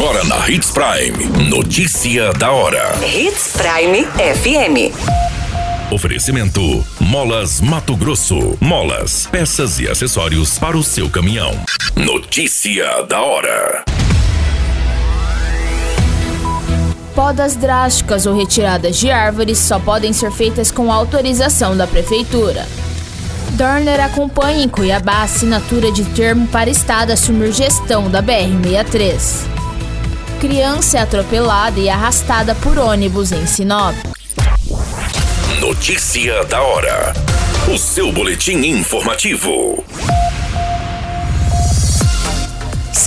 Agora na Hits Prime. Notícia da hora. Hits Prime FM. Oferecimento: Molas Mato Grosso. Molas, peças e acessórios para o seu caminhão. Notícia da hora. Podas drásticas ou retiradas de árvores só podem ser feitas com autorização da Prefeitura. Dorner acompanha em Cuiabá a assinatura de termo para Estado assumir gestão da BR-63. Criança é atropelada e arrastada por ônibus em Sinop. Notícia da hora. O seu boletim informativo.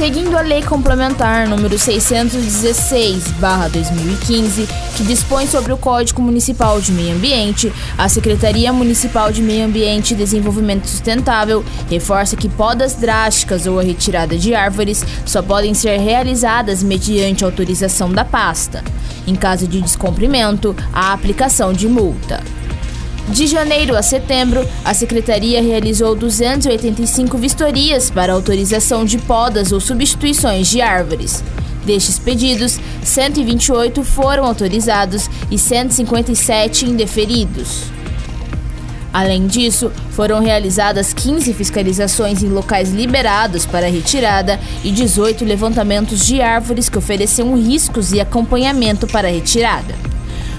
Seguindo a Lei Complementar número 616/2015, que dispõe sobre o Código Municipal de Meio Ambiente, a Secretaria Municipal de Meio Ambiente e Desenvolvimento Sustentável reforça que podas drásticas ou a retirada de árvores só podem ser realizadas mediante autorização da pasta. Em caso de descumprimento, a aplicação de multa. De janeiro a setembro, a Secretaria realizou 285 vistorias para autorização de podas ou substituições de árvores. Destes pedidos, 128 foram autorizados e 157 indeferidos. Além disso, foram realizadas 15 fiscalizações em locais liberados para retirada e 18 levantamentos de árvores que ofereciam riscos e acompanhamento para retirada.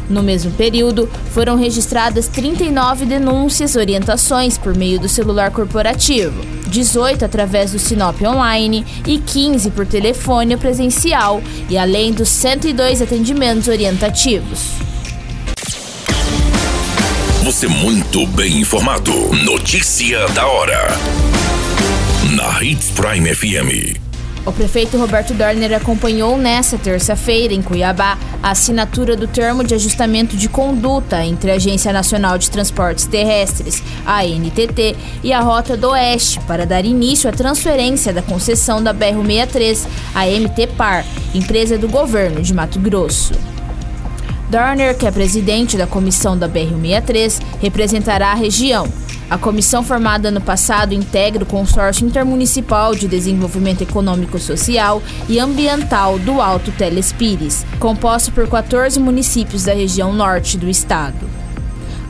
No mesmo período, foram registradas 39 denúncias orientações por meio do celular corporativo, 18 através do Sinop Online e 15 por telefone presencial, e além dos 102 atendimentos orientativos. Você muito bem informado. Notícia da hora. Na Hits Prime FM. O prefeito Roberto Dorner acompanhou nesta terça-feira, em Cuiabá, a assinatura do termo de ajustamento de conduta entre a Agência Nacional de Transportes Terrestres, ANTT, e a Rota do Oeste para dar início à transferência da concessão da BR-63 à MT Par, empresa do governo de Mato Grosso. Dorner, que é presidente da comissão da BR-63, representará a região. A comissão formada ano passado integra o Consórcio Intermunicipal de Desenvolvimento Econômico Social e Ambiental do Alto Telespires, composto por 14 municípios da região norte do estado.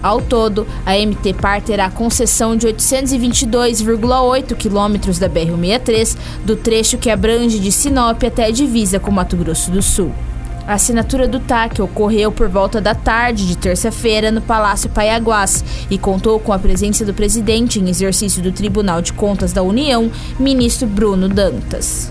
Ao todo, a MT Par terá concessão de 822,8 quilômetros da BR-63, do trecho que abrange de Sinop até a divisa com Mato Grosso do Sul. A assinatura do TAC ocorreu por volta da tarde de terça-feira no Palácio Paiaguás e contou com a presença do presidente em exercício do Tribunal de Contas da União, ministro Bruno Dantas.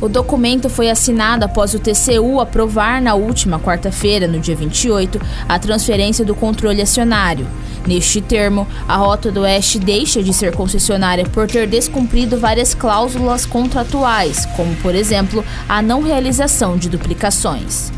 O documento foi assinado após o TCU aprovar na última quarta-feira, no dia 28, a transferência do controle acionário. Neste termo, a Rota do Oeste deixa de ser concessionária por ter descumprido várias cláusulas contratuais, como, por exemplo, a não realização de duplicações.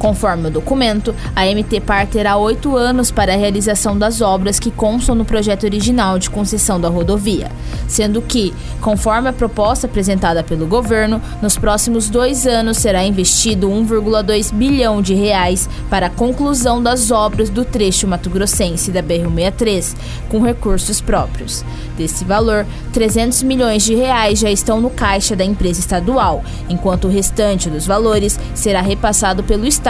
Conforme o documento, a MT Par terá oito anos para a realização das obras que constam no projeto original de concessão da rodovia, sendo que, conforme a proposta apresentada pelo governo, nos próximos dois anos será investido 1,2 bilhão de reais para a conclusão das obras do trecho mato-grossense da BR-63, com recursos próprios. Desse valor, 300 milhões de reais já estão no caixa da empresa estadual, enquanto o restante dos valores será repassado pelo Estado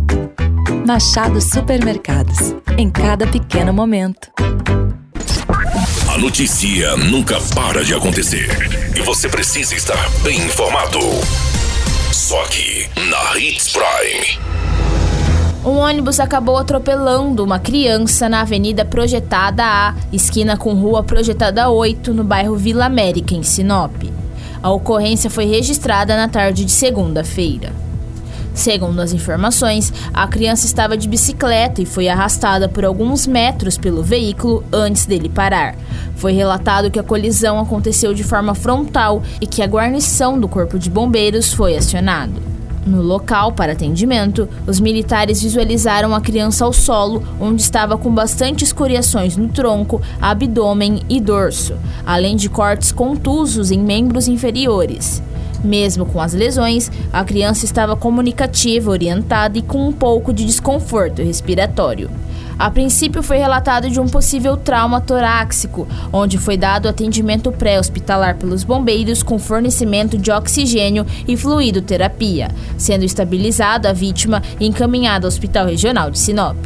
Machado Supermercados. Em cada pequeno momento. A notícia nunca para de acontecer. E você precisa estar bem informado. Só aqui, na Hits Prime. Um ônibus acabou atropelando uma criança na Avenida Projetada A, esquina com Rua Projetada 8, no bairro Vila América, em Sinop. A ocorrência foi registrada na tarde de segunda-feira. Segundo as informações, a criança estava de bicicleta e foi arrastada por alguns metros pelo veículo antes dele parar. Foi relatado que a colisão aconteceu de forma frontal e que a guarnição do Corpo de Bombeiros foi acionado. No local para atendimento, os militares visualizaram a criança ao solo, onde estava com bastante escoriações no tronco, abdômen e dorso, além de cortes contusos em membros inferiores. Mesmo com as lesões, a criança estava comunicativa, orientada e com um pouco de desconforto respiratório. A princípio foi relatado de um possível trauma torácico, onde foi dado atendimento pré-hospitalar pelos bombeiros com fornecimento de oxigênio e fluido terapia, sendo estabilizada a vítima e encaminhada ao Hospital Regional de Sinop.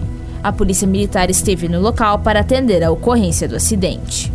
A Polícia Militar esteve no local para atender a ocorrência do acidente.